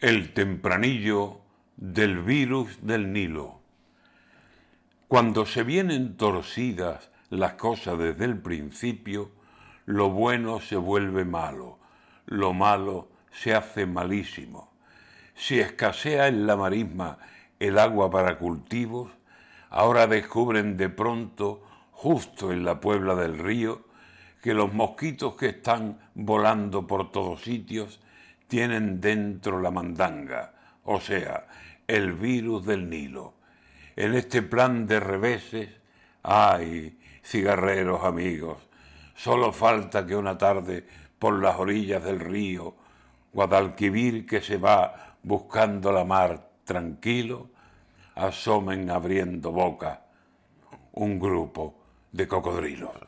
El tempranillo del virus del Nilo. Cuando se vienen torcidas las cosas desde el principio, lo bueno se vuelve malo, lo malo se hace malísimo. Si escasea en la marisma el agua para cultivos, ahora descubren de pronto, justo en la puebla del río, que los mosquitos que están volando por todos sitios tienen dentro la mandanga, o sea, el virus del Nilo. En este plan de reveses, ay, cigarreros amigos, solo falta que una tarde por las orillas del río, Guadalquivir que se va buscando la mar tranquilo, asomen abriendo boca un grupo de cocodrilos.